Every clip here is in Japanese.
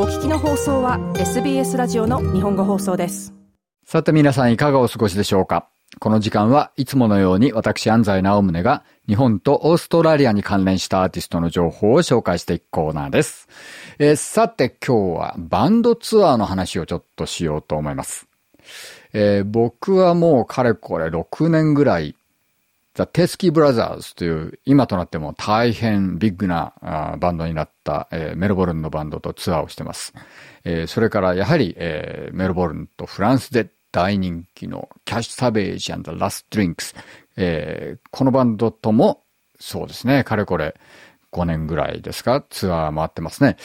お聞きの放送は SBS ラジオの日本語放送ですさて皆さんいかがお過ごしでしょうか？この時間はいつものように私安西直宗が日本とオーストラリアに関連したアーティストの情報を紹介していくコーナーです。えー、さて今日はバンドツアーの話をちょっとしようと思います。えー、僕はもうかれこれ6年ぐらいザ・テスキー・ブラザーズという今となっても大変ビッグなバンドになった、えー、メルボルンのバンドとツアーをしてます。えー、それからやはり、えー、メルボルンとフランスで大人気のキャッシュ・サベージラスト・ドリンクス。このバンドともそうですね、かれこれ5年ぐらいですか、ツアー回ってますね。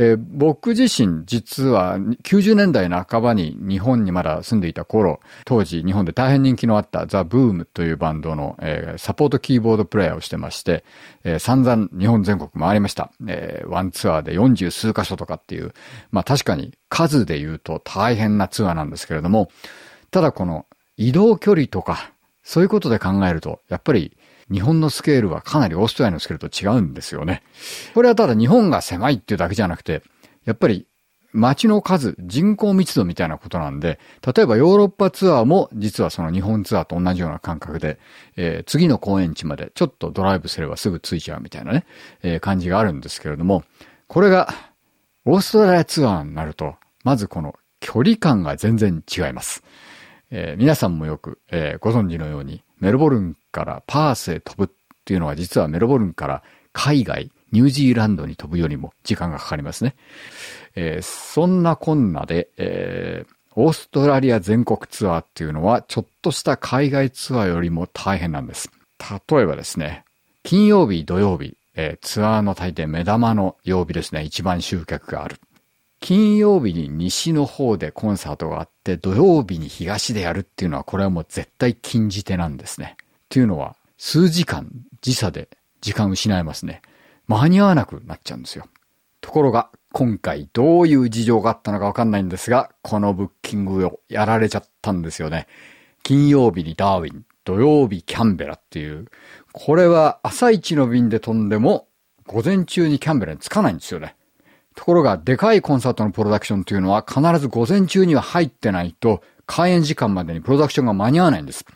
えー、僕自身実は90年代半ばに日本にまだ住んでいた頃、当時日本で大変人気のあったザ・ブームというバンドの、えー、サポートキーボードプレイヤーをしてまして、えー、散々日本全国回りました。え、ワンツアーで40数箇所とかっていう、まあ確かに数で言うと大変なツアーなんですけれども、ただこの移動距離とか、そういうことで考えると、やっぱり日本のスケールはかなりオーストラリアのスケールと違うんですよね。これはただ日本が狭いっていうだけじゃなくて、やっぱり街の数、人口密度みたいなことなんで、例えばヨーロッパツアーも実はその日本ツアーと同じような感覚で、えー、次の公園地までちょっとドライブすればすぐ着いちゃうみたいなね、えー、感じがあるんですけれども、これがオーストラリアツアーになると、まずこの距離感が全然違います。えー、皆さんもよく、え、ご存知のように、メルボルンからパースへ飛ぶっていうのは実はメルボルンから海外、ニュージーランドに飛ぶよりも時間がかかりますね。えー、そんなこんなで、えー、オーストラリア全国ツアーっていうのはちょっとした海外ツアーよりも大変なんです。例えばですね、金曜日、土曜日、えー、ツアーの大抵目玉の曜日ですね、一番集客がある。金曜日に西の方でコンサートがあって、土曜日に東でやるっていうのは、これはもう絶対禁じ手なんですね。っていうのは、数時間時差で時間失いますね。間に合わなくなっちゃうんですよ。ところが、今回どういう事情があったのかわかんないんですが、このブッキングをやられちゃったんですよね。金曜日にダーウィン、土曜日キャンベラっていう、これは朝一の便で飛んでも、午前中にキャンベラに着かないんですよね。ところが、でかいコンサートのプロダクションというのは必ず午前中には入ってないと、開演時間までにプロダクションが間に合わないんです。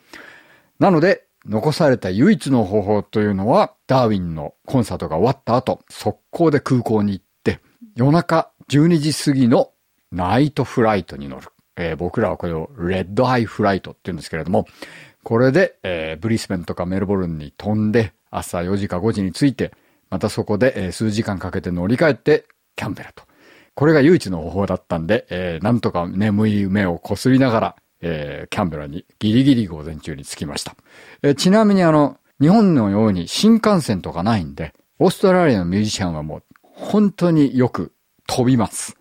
なので、残された唯一の方法というのは、ダーウィンのコンサートが終わった後、速攻で空港に行って、夜中12時過ぎのナイトフライトに乗る。えー、僕らはこれをレッドアイフライトって言うんですけれども、これで、えー、ブリスベンとかメルボルンに飛んで、朝4時か5時に着いて、またそこで、えー、数時間かけて乗り換えて、キャンベラと。これが唯一の方法だったんで、えー、なんとか眠い目をこすりながら、えー、キャンベラにギリギリ午前中に着きました。えー、ちなみにあの、日本のように新幹線とかないんで、オーストラリアのミュージシャンはもう本当によく飛びます。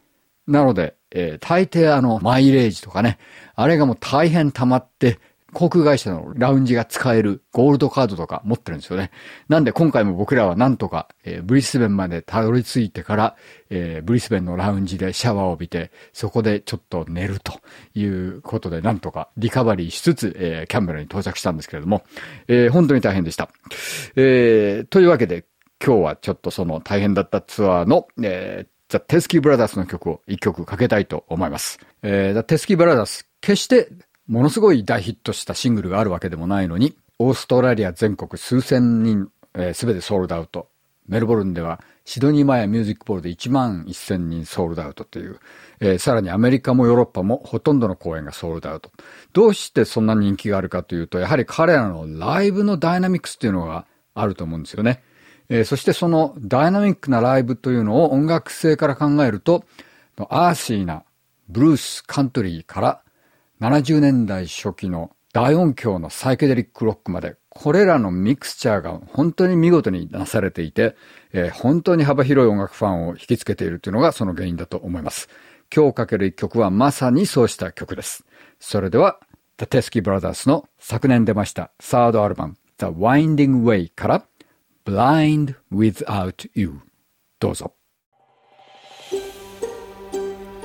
なので、えー、大抵あの、マイレージとかね、あれがもう大変溜まって、航空会社のラウンジが使えるゴールドカードとか持ってるんですよね。なんで今回も僕らはなんとか、えー、ブリスベンまでたどり着いてから、えー、ブリスベンのラウンジでシャワーを浴びて、そこでちょっと寝るということで、なんとかリカバリーしつつ、えー、キャンベラに到着したんですけれども、えー、本当に大変でした。えー、というわけで、今日はちょっとその大変だったツアーの、えー、ザ・テスキー・ブラザーズの曲を一曲かけたいと思います。えー、ザ・テスキー・ブラザーズ、決してものすごい大ヒットしたシングルがあるわけでもないのに、オーストラリア全国数千人、す、えー、べ、てソールドアウト。メルボルンではシドニーマヤミュージックボールで1万1000人ソールドアウトという、えー、さらにアメリカもヨーロッパもほとんどの公演がソールドアウト。どうしてそんな人気があるかというと、やはり彼らのライブのダイナミックスっていうのがあると思うんですよね。えー、そしてそのダイナミックなライブというのを音楽性から考えると、アーシーなブルース、カントリーから70年代初期の大音響のサイケデリックロックまで、これらのミクスチャーが本当に見事になされていて、えー、本当に幅広い音楽ファンを引きつけているというのがその原因だと思います。今日かける一曲はまさにそうした曲です。それでは、The Teskey Brothers の昨年出ましたサードアルバム The Winding Way から Blind Without You どうぞ。